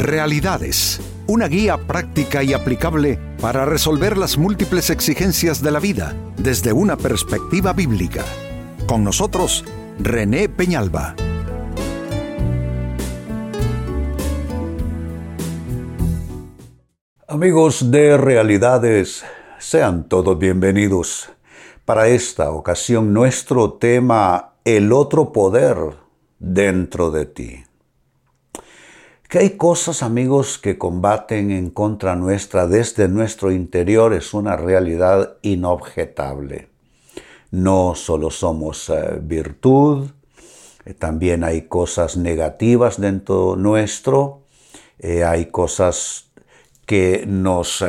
Realidades, una guía práctica y aplicable para resolver las múltiples exigencias de la vida desde una perspectiva bíblica. Con nosotros, René Peñalba. Amigos de Realidades, sean todos bienvenidos. Para esta ocasión nuestro tema, el otro poder dentro de ti. Que hay cosas, amigos, que combaten en contra nuestra desde nuestro interior es una realidad inobjetable. No solo somos eh, virtud, eh, también hay cosas negativas dentro nuestro, eh, hay cosas que nos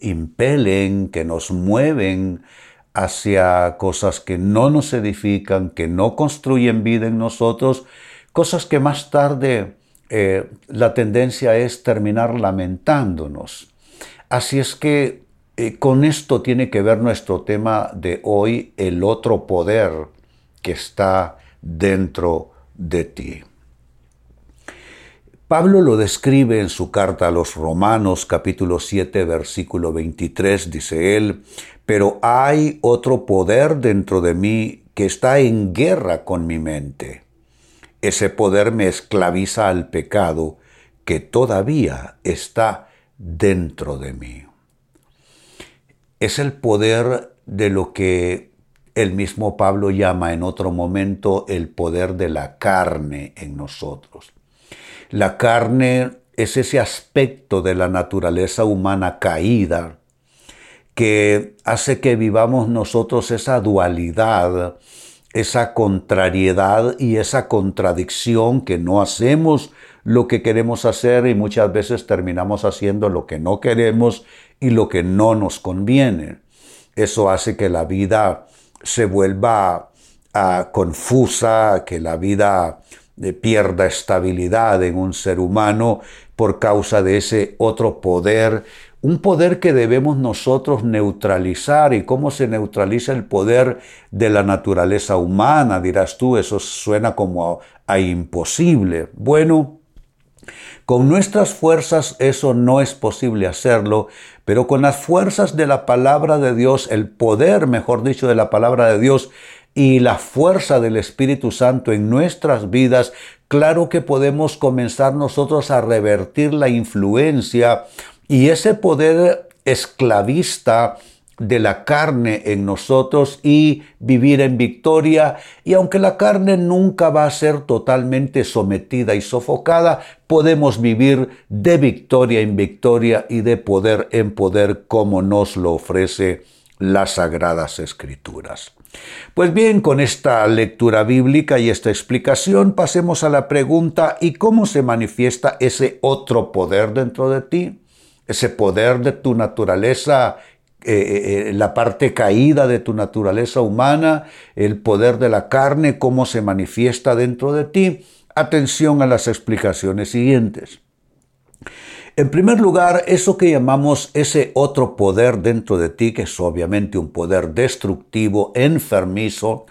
impelen, que nos mueven hacia cosas que no nos edifican, que no construyen vida en nosotros, cosas que más tarde eh, la tendencia es terminar lamentándonos. Así es que eh, con esto tiene que ver nuestro tema de hoy, el otro poder que está dentro de ti. Pablo lo describe en su carta a los Romanos capítulo 7 versículo 23, dice él, pero hay otro poder dentro de mí que está en guerra con mi mente ese poder me esclaviza al pecado que todavía está dentro de mí. Es el poder de lo que el mismo Pablo llama en otro momento el poder de la carne en nosotros. La carne es ese aspecto de la naturaleza humana caída que hace que vivamos nosotros esa dualidad esa contrariedad y esa contradicción que no hacemos lo que queremos hacer y muchas veces terminamos haciendo lo que no queremos y lo que no nos conviene. Eso hace que la vida se vuelva ah, confusa, que la vida eh, pierda estabilidad en un ser humano por causa de ese otro poder un poder que debemos nosotros neutralizar. ¿Y cómo se neutraliza el poder de la naturaleza humana? Dirás tú, eso suena como a, imposible. Bueno, con nuestras fuerzas eso no es posible hacerlo, pero con las fuerzas de la palabra de Dios, el poder, mejor dicho, de la palabra de Dios y la fuerza del Espíritu Santo en nuestras vidas, claro que podemos comenzar nosotros a revertir la influencia y ese poder esclavista de la carne en nosotros y vivir en victoria. Y aunque la carne nunca va a ser totalmente sometida y sofocada, podemos vivir de victoria en victoria y de poder en poder como nos lo ofrece las sagradas escrituras. Pues bien, con esta lectura bíblica y esta explicación pasemos a la pregunta ¿y cómo se manifiesta ese otro poder dentro de ti? Ese poder de tu naturaleza, eh, eh, eh, la parte caída de tu naturaleza humana, el poder de la carne, cómo se manifiesta dentro de ti. Atención a las explicaciones siguientes. En primer lugar, eso que llamamos ese otro poder dentro de ti, que es obviamente un poder destructivo, enfermizo,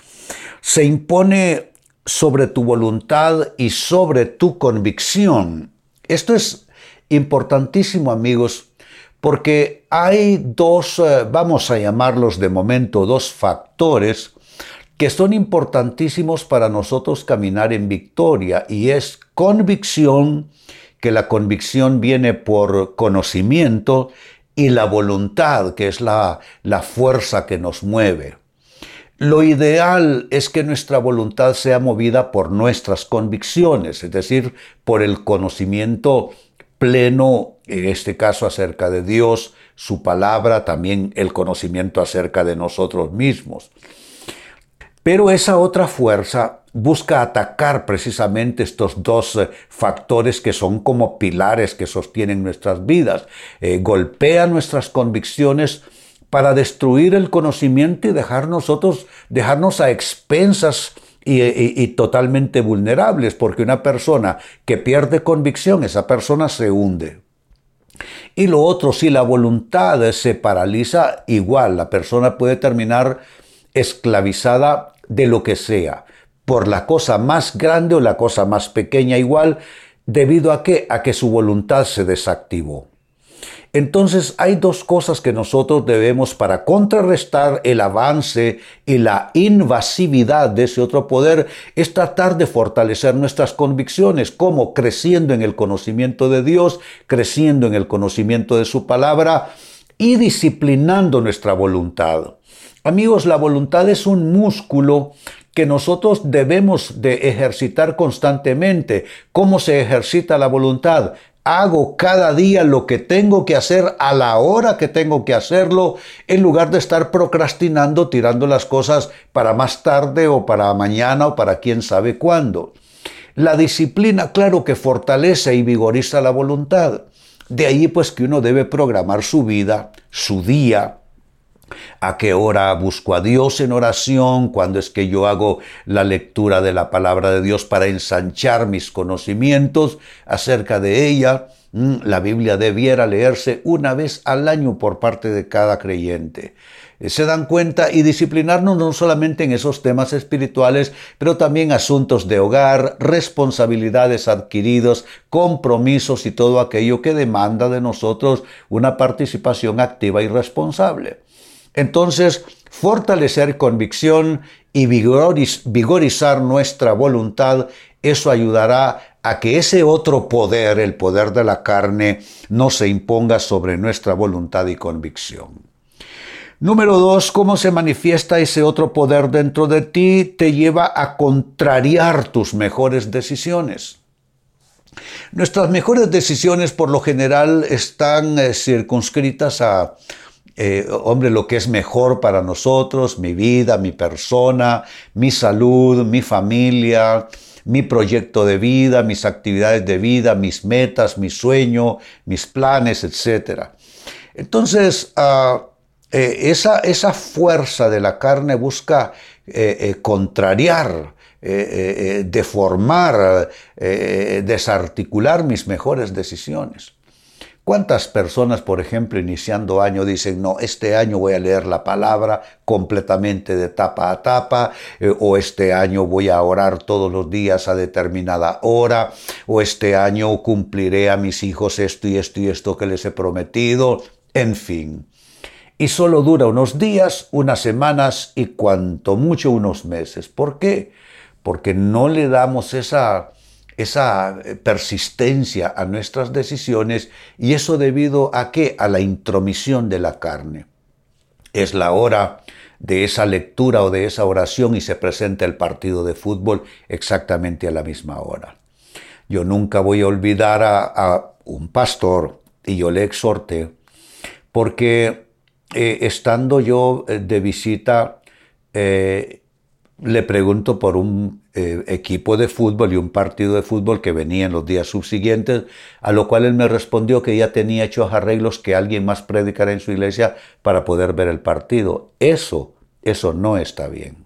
se impone sobre tu voluntad y sobre tu convicción. Esto es importantísimo amigos, porque hay dos, eh, vamos a llamarlos de momento, dos factores que son importantísimos para nosotros caminar en victoria y es convicción, que la convicción viene por conocimiento, y la voluntad, que es la, la fuerza que nos mueve. Lo ideal es que nuestra voluntad sea movida por nuestras convicciones, es decir, por el conocimiento pleno, en este caso acerca de Dios, su palabra, también el conocimiento acerca de nosotros mismos. Pero esa otra fuerza busca atacar precisamente estos dos eh, factores que son como pilares que sostienen nuestras vidas. Eh, golpea nuestras convicciones para destruir el conocimiento y dejar nosotros, dejarnos a expensas y, totalmente vulnerables, porque una persona que pierde convicción, esa persona se hunde. Y lo otro, si la voluntad se paraliza, igual, la persona puede terminar esclavizada de lo que sea, por la cosa más grande o la cosa más pequeña, igual, debido a qué? A que su voluntad se desactivó. Entonces hay dos cosas que nosotros debemos para contrarrestar el avance y la invasividad de ese otro poder, es tratar de fortalecer nuestras convicciones, como creciendo en el conocimiento de Dios, creciendo en el conocimiento de su palabra y disciplinando nuestra voluntad. Amigos, la voluntad es un músculo que nosotros debemos de ejercitar constantemente. ¿Cómo se ejercita la voluntad? Hago cada día lo que tengo que hacer a la hora que tengo que hacerlo, en lugar de estar procrastinando, tirando las cosas para más tarde o para mañana o para quién sabe cuándo. La disciplina, claro que fortalece y vigoriza la voluntad. De ahí pues que uno debe programar su vida, su día, a qué hora busco a Dios en oración, cuando es que yo hago la lectura de la palabra de Dios para ensanchar mis conocimientos acerca de ella. Mm, la Biblia debiera leerse una vez al año por parte de cada creyente eh, se dan cuenta y disciplinarnos no solamente en esos temas espirituales, pero también asuntos de hogar, responsabilidades adquiridas, compromisos y todo aquello que demanda de nosotros una participación activa y responsable. Entonces, fortalecer convicción y vigorizar nuestra voluntad, eso ayudará a que ese otro poder, el poder de la carne, no se imponga sobre nuestra voluntad y convicción. Número dos, ¿cómo se manifiesta ese otro poder dentro de ti? Te lleva a contrariar tus mejores decisiones. Nuestras mejores decisiones por lo general están eh, circunscritas a eh, hombre, lo que es mejor para nosotros, mi vida, mi persona, mi salud, mi familia, mi proyecto de vida, mis actividades de vida, mis metas, mi sueño, mis planes, etc. Entonces, ah, eh, esa, fuerza de la carne busca eh, contrariar, deformar, desarticular mis mejores decisiones. ¿Cuántas personas, por ejemplo, iniciando año dicen, no, este año voy a leer la palabra completamente de tapa a tapa, eh, o este año voy a orar todos los días a determinada hora, o este año cumpliré a mis hijos esto y esto y esto que les he prometido, en fin. Y solo dura unos días, unas semanas y cuanto mucho unos meses. ¿Por qué? Porque no le damos esa esa eh, persistencia a nuestras decisiones y eso debido a qué? A la intromisión de la carne. Es la hora de esa lectura o de esa oración y se presenta el partido de fútbol exactamente a la misma hora. Yo nunca voy a olvidar a, un pastor y yo le exhorté porque eh, estando yo eh, de visita le pregunto por un eh, equipo de fútbol y un partido de fútbol que venía en los días subsiguientes, a lo cual él me respondió que ya tenía hechos arreglos que alguien más predicara en su iglesia para poder ver el partido. Eso, eso no está bien.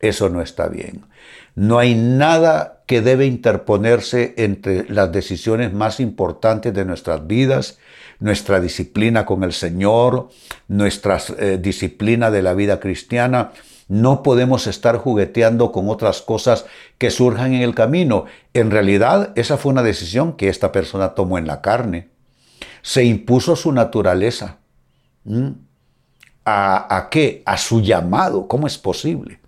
Eso no está bien. No hay nada que debe interponerse entre las decisiones más importantes de nuestras vidas, nuestra disciplina con el Señor, nuestra eh, disciplina de la vida cristiana, no podemos estar jugueteando con otras cosas que surjan en el camino. En realidad, esa fue una decisión que esta persona tomó en la carne. Se impuso su naturaleza. ¿Mm? ¿A, ¿A qué? A su llamado. ¿Cómo es posible?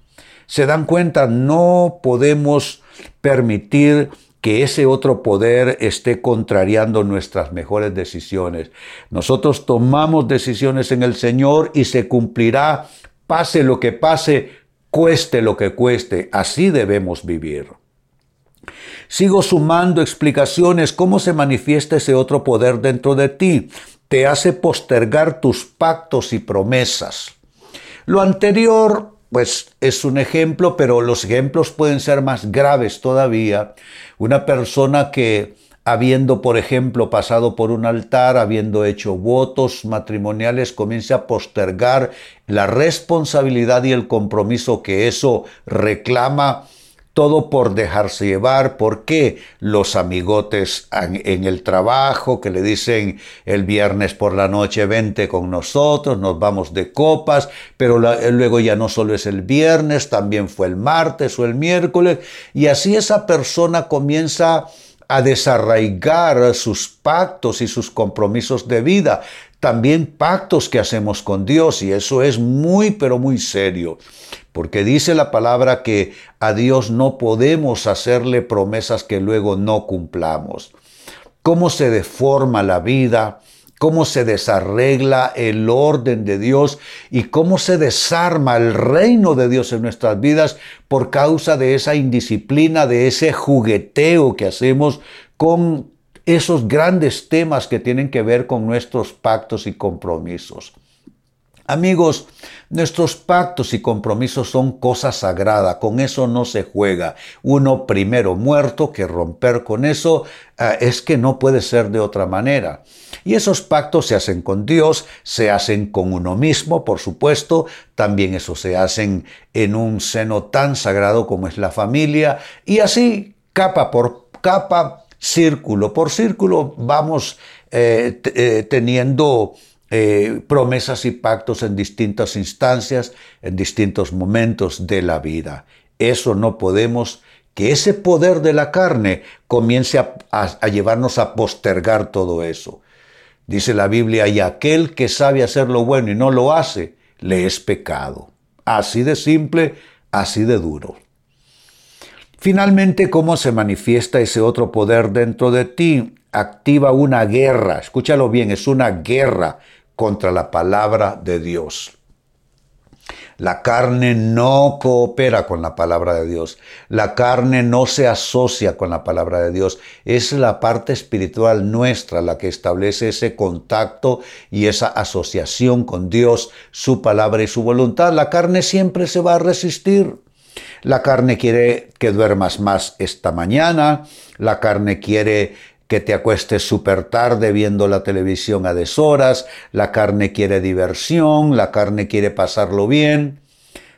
Se dan cuenta, no podemos permitir que ese otro poder esté contrariando nuestras mejores decisiones. Nosotros tomamos decisiones en el Señor y se cumplirá pase lo que pase, cueste lo que cueste, así debemos vivir. Sigo sumando explicaciones cómo se manifiesta ese otro poder dentro de ti. Te hace postergar tus pactos y promesas. Lo anterior, pues es un ejemplo, pero los ejemplos pueden ser más graves todavía. Una persona que habiendo, por ejemplo, pasado por un altar, habiendo hecho votos matrimoniales, comience a postergar la responsabilidad y el compromiso que eso reclama, todo por dejarse llevar, porque los amigotes en el trabajo que le dicen el viernes por la noche vente con nosotros, nos vamos de copas, pero luego ya no solo es el viernes, también fue el martes o el miércoles, y así esa persona comienza a desarraigar sus pactos y sus compromisos de vida, también pactos que hacemos con Dios y eso es muy pero muy serio, porque dice la palabra que a Dios no podemos hacerle promesas que luego no cumplamos. ¿Cómo se deforma la vida? Cómo se desarregla el orden de Dios y cómo se desarma el reino de Dios en nuestras vidas por causa de esa indisciplina, de ese jugueteo que hacemos con esos grandes temas que tienen que ver con nuestros pactos y compromisos. Amigos, nuestros pactos y compromisos son cosa sagrada, con eso no se juega. Uno primero muerto que romper con eso eh, es que no puede ser de otra manera. Y esos pactos se hacen con Dios, se hacen con uno mismo, por supuesto, también eso se hacen en un seno tan sagrado como es la familia, y así, capa por capa, círculo por círculo, vamos eh, eh, teniendo eh, promesas y pactos en distintas instancias, en distintos momentos de la vida. Eso no podemos, que ese poder de la carne comience a, llevarnos a postergar todo eso. Dice la Biblia, y aquel que sabe hacer lo bueno y no lo hace, le es pecado. Así de simple, así de duro. Finalmente, ¿cómo se manifiesta ese otro poder dentro de ti? Activa una guerra, escúchalo bien, es una guerra contra la palabra de Dios. La carne no coopera con la palabra de Dios. La carne no se asocia con la palabra de Dios. Es la parte espiritual nuestra la que establece ese contacto y esa asociación con Dios, su palabra y su voluntad. La carne siempre se va a resistir. La carne quiere que duermas más esta mañana. La carne quiere que te acuestes súper tarde viendo la televisión a deshoras, la carne quiere diversión, la carne quiere pasarlo bien,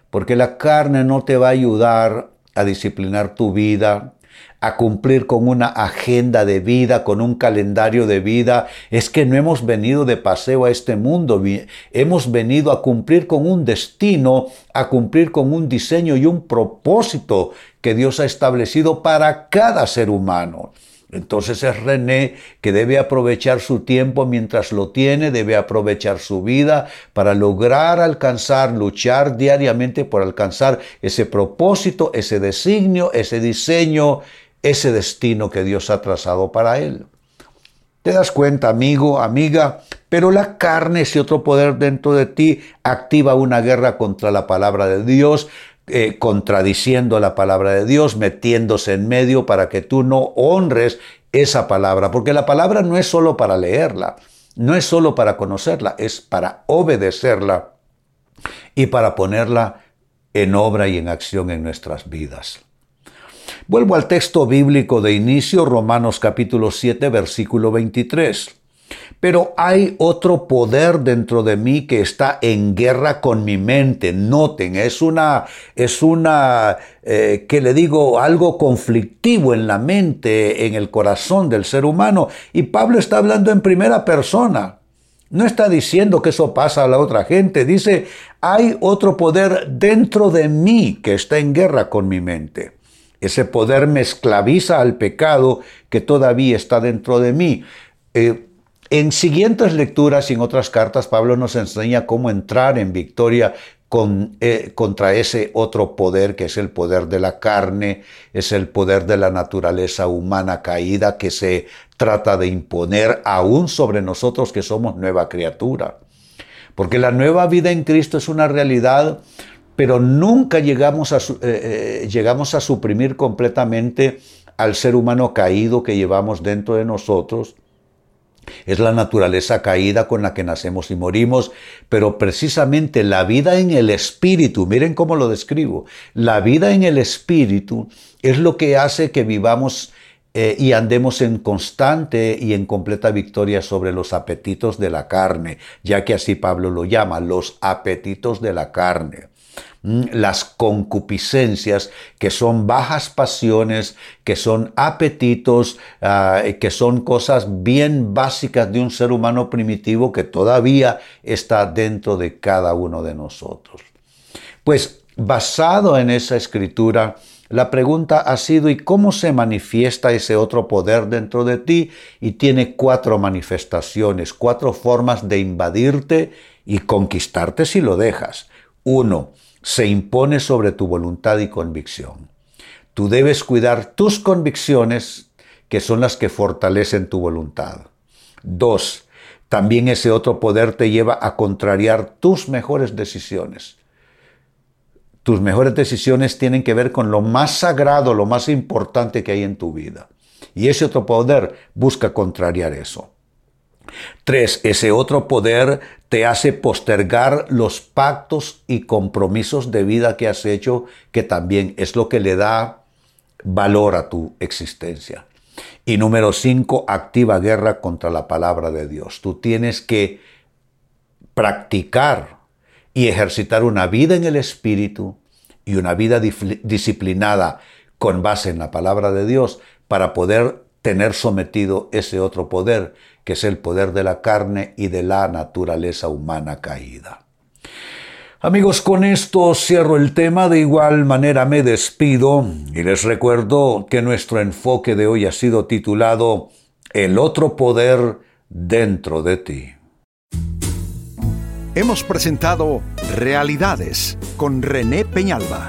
porque la carne no te va a ayudar a disciplinar tu vida, a cumplir con una agenda de vida, con un calendario de vida. Es que no hemos venido de paseo a este mundo, hemos venido a cumplir con un destino, a cumplir con un diseño y un propósito que Dios ha establecido para cada ser humano. Entonces es René que debe aprovechar su tiempo mientras lo tiene, debe aprovechar su vida para lograr alcanzar, luchar diariamente por alcanzar ese propósito, ese designio, ese diseño, ese destino que Dios ha trazado para él. ¿Te das cuenta, amigo, amiga? Pero la carne, ese otro poder dentro de ti, activa una guerra contra la palabra de Dios, eh, contradiciendo la palabra de Dios, metiéndose en medio para que tú no honres esa palabra, porque la palabra no es solo para leerla, no es solo para conocerla, es para obedecerla y para ponerla en obra y en acción en nuestras vidas. Vuelvo al texto bíblico de inicio, Romanos capítulo 7, versículo 23. Pero hay otro poder dentro de mí que está en guerra con mi mente. Noten, es una, es una, eh, que le digo, algo conflictivo en la mente, en el corazón del ser humano. Y Pablo está hablando en primera persona. No está diciendo que eso pasa a la otra gente. Dice, hay otro poder dentro de mí que está en guerra con mi mente. Ese poder me esclaviza al pecado que todavía está dentro de mí. Eh, en siguientes lecturas y en otras cartas, Pablo nos enseña cómo entrar en victoria eh, contra ese otro poder que es el poder de la carne, es el poder de la naturaleza humana caída que se trata de imponer aún sobre nosotros que somos nueva criatura. Porque la nueva vida en Cristo es una realidad, pero nunca llegamos a, eh, eh, llegamos a suprimir completamente al ser humano caído que llevamos dentro de nosotros es la naturaleza caída con la que nacemos y morimos, pero precisamente la vida en el espíritu, miren cómo lo describo, la vida en el espíritu es lo que hace que vivamos eh, y andemos en constante y en completa victoria sobre los apetitos de la carne, ya que así Pablo lo llama, los apetitos de la carne. Mm, las concupiscencias, que son bajas pasiones, que son apetitos, ah, que son cosas bien básicas de un ser humano primitivo que todavía está dentro de cada uno de nosotros. Pues basado en esa escritura, La pregunta ha sido ¿y cómo se manifiesta ese otro poder dentro de ti? Y tiene cuatro manifestaciones, cuatro formas de invadirte y conquistarte si lo dejas. Uno, se impone sobre tu voluntad y convicción. Tú debes cuidar tus convicciones, que son las que fortalecen tu voluntad. Dos, también ese otro poder te lleva a contrariar tus mejores decisiones. Tus mejores decisiones tienen que ver con lo más sagrado, lo más importante que hay en tu vida. Y ese otro poder busca contrariar eso. Tres, ese otro poder te hace postergar los pactos y compromisos de vida que has hecho, que también es lo que le da valor a tu existencia. Y número cinco, activa guerra contra la palabra de Dios. Tú tienes que practicar y ejercitar una vida en el Espíritu y una vida disciplinada con base en la palabra de Dios para poder tener sometido ese otro poder, que es el poder de la carne y de la naturaleza humana caída. Amigos, con esto cierro el tema, de igual manera me despido y les recuerdo que nuestro enfoque de hoy ha sido titulado El otro poder dentro de ti. Hemos presentado Realidades con René Peñalba.